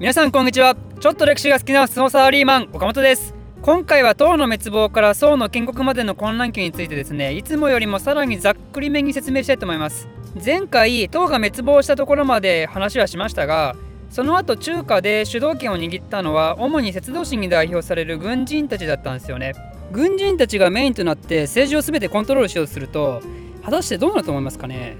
皆さんこんにちは。ちょっと歴史が好きなスノサーリーマン岡本です。今回は唐の滅亡から宋の建国までの混乱期についてですねいつもよりもさらにざっくりめに説明したいと思います。前回唐が滅亡したところまで話はしましたがその後中華で主導権を握ったのは主に節道神に代表される軍人たちだったんですよね。軍人たちがメインとなって政治を全てコントロールしようとすると果たしてどうなると思いますかね？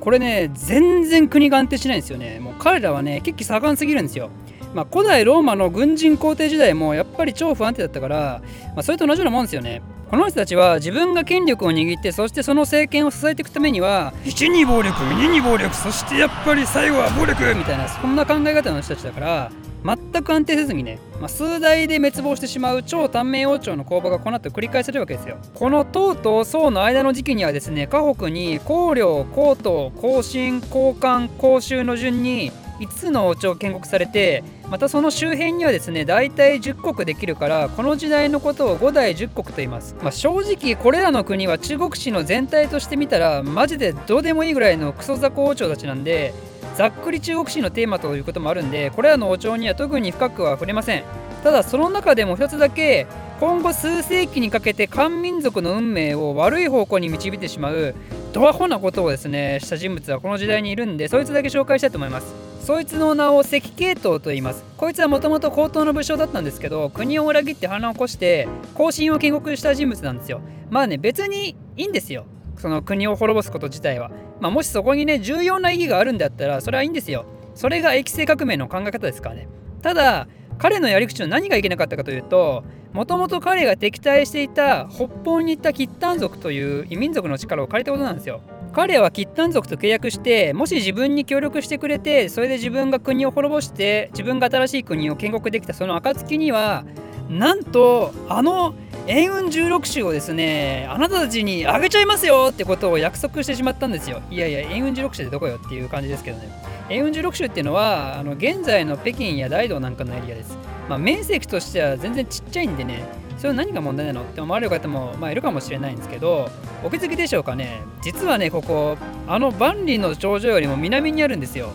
これね全然国が安定しないんですよね。もう彼らはね結構盛んすぎるんですよ。まあ、古代ローマの軍人皇帝時代もやっぱり超不安定だったから、まあ、それと同じようなもんですよね。この人たちは自分が権力を握ってそしてその政権を支えていくためには1に暴力2に暴力そしてやっぱり最後は暴力みたいなそんな考え方の人たちだから全く安定せずにね、まあ、数代で滅亡してしまう超短命王朝の攻防がこの後繰り返されるわけですよ。この唐と宋の間の時期にはですね河北に皇陵皇東皇進皇冠皇州の順に5つの王朝を建国されてまたその周辺にはですね大体10国できるからこの時代のことを5代10国と言います、まあ、正直これらの国は中国史の全体として見たらマジでどうでもいいぐらいのクソ雑魚王朝たちなんでざっくり中国史のテーマということもあるんでこれらの王朝には特に深くは触れません。ただその中でも一つだけ今後数世紀にかけて漢民族の運命を悪い方向に導いてしまうドアホなことをですねした人物はこの時代にいるんでそいつだけ紹介したいと思います。そいつの名を赤系統と言います。こいつはもともと高等の武将だったんですけど国を裏切って反乱を起こして後進を建国した人物なんですよ。まあね別にいいんですよ。その国を滅ぼすこと自体は、まあ、もしそこにね重要な意義があるんだったらそれはいいんですよ。それが液性革命の考え方ですからね。ただ彼のやり口の何がいけなかったかというともともと彼が敵対していた北方に行ったキッタン族という異民族の力を借りたことなんですよ。彼はキッタン族と契約してもし自分に協力してくれてそれで自分が国を滅ぼして自分が新しい国を建国できたその暁にはなんとあの援運16州をですねあなたたちにあげちゃいますよってことを約束してしまったんですよ。いやいや援運16州ってどこよっていう感じですけどね。援運16州っていうのはあの現在の北京や大道なんかのエリアです。まあ、面積としては全然ちっちゃいんでねそれは何が問題なのって思われる方も、まあ、いるかもしれないんですけどお気づきでしょうかね。実はねここあの万里の長城よりも南にあるんですよ。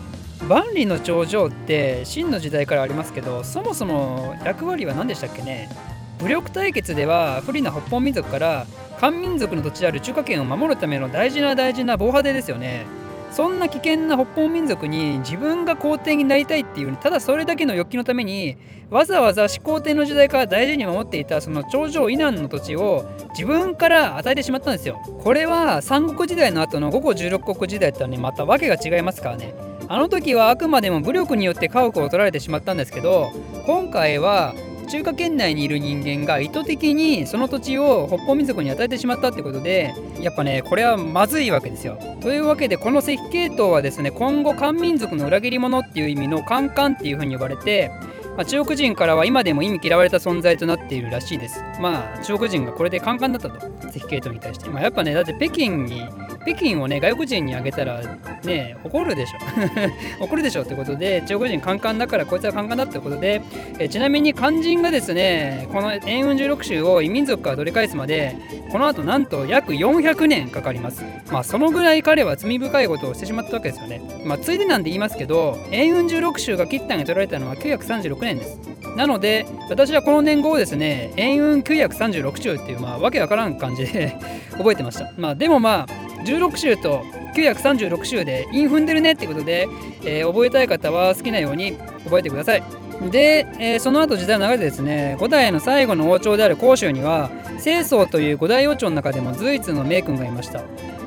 万里の長城って秦の時代からありますけどそもそも役割は何でしたっけね。武力対決では不利な北方民族から漢民族の土地である中華圏を守るための大事な大事な防波堤ですよね。そんな危険な北方民族に自分が皇帝になりたいっていうただそれだけの欲求のためにわざわざ始皇帝の時代から大事に守っていたその頂上以南の土地を自分から与えてしまったんですよ。これは三国時代の後の五五十六国時代とはねまた訳が違いますからね。あの時はあくまでも武力によって家屋を取られてしまったんですけど今回は中華圏内にいる人間が意図的にその土地を北方民族に与えてしまったってことでやっぱねこれはまずいわけですよ。というわけでこの石系統はですね今後漢民族の裏切り者っていう意味のカンカンっていう風に呼ばれてまあ、中国人からは今でも意味嫌われた存在となっているらしいです。まあ中国人がこれでカンカンだったと石系統に対して。まあ、やっぱねだって北京に北京をね外国人にあげたらね怒るでしょ。怒るでしょってことで中国人カンカンだからこいつはカンカンだってことでえちなみに肝心がですねこの円運16州を異民族から取り返すまでこの後なんと約400年かかります。まあそのぐらい彼は罪深いことをしてしまったわけですよね。まあついでなんで言いますけど円運16州が切ったに取られたのは936年です。なので私はこの年号をですね円運936州っていうまあわけわからん感じで 覚えてました。まあでもまあ16週と936週で韻踏んでるねってことで、えー、覚えたい方は好きなように覚えてください。で、えー、その後時代の流れでですね五代の最後の王朝である甲州には清宗という五代王朝の中でも随一の名君がいました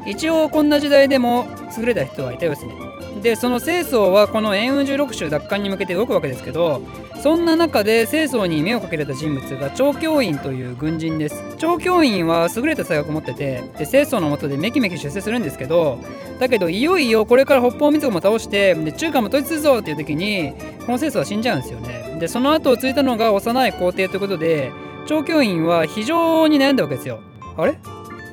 一応こんな時代でも優れた人はいたようですねでその清宗はこの円運16州奪還に向けて動くわけですけどそんな中で清宗に目をかけられた人物が張教員という軍人です。張教員は優れた才学を持っててで清宗のもとでめきめき出世するんですけどだけどいよいよこれから北方民族も倒してで中華も統一するぞっていう時にこの清宗は死んじゃうんですよね。でその後を継いだのが幼い皇帝ということで張教員は非常に悩んだわけですよ。あれ？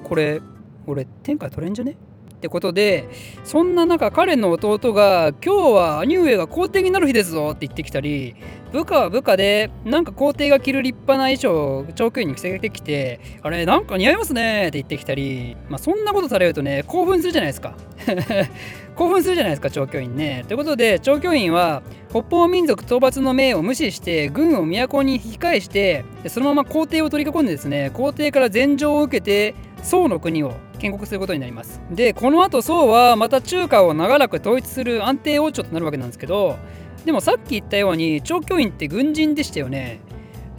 これ俺天下取れんじゃね？ってことでそんな中彼の弟が「今日は兄上が皇帝になる日ですぞ」って言ってきたり部下は部下でなんか皇帝が着る立派な衣装を長距離に着せてきて「あれなんか似合いますね」って言ってきたりまあそんなことされるとね興奮するじゃないですか 興奮するじゃないですか長居院ね。ということで長居院は北方民族討伐の命を無視して軍を都に引き返してそのまま皇帝を取り囲んでですね皇帝から禅譲を受けて宋の国を建国することになります。でこの後宋はまた中華を長らく統一する安定王朝となるわけなんですけどでもさっき言ったように長居院って軍人でしたよね。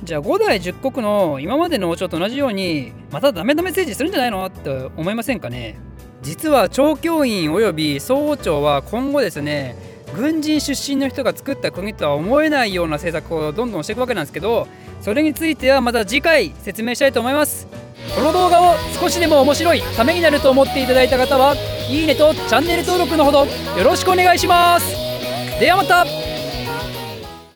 じゃあ5代10国の今までの王朝と同じようにまたダメダメ政治するんじゃないの？って思いませんかね。実は長教員及び総王朝は今後ですね軍人出身の人が作った国とは思えないような政策をどんどんしていくわけなんですけどそれについてはまた次回説明したいと思います。この動画を少しでも面白いためになると思っていただいた方はいいねとチャンネル登録のほどよろしくお願いします。ではまた。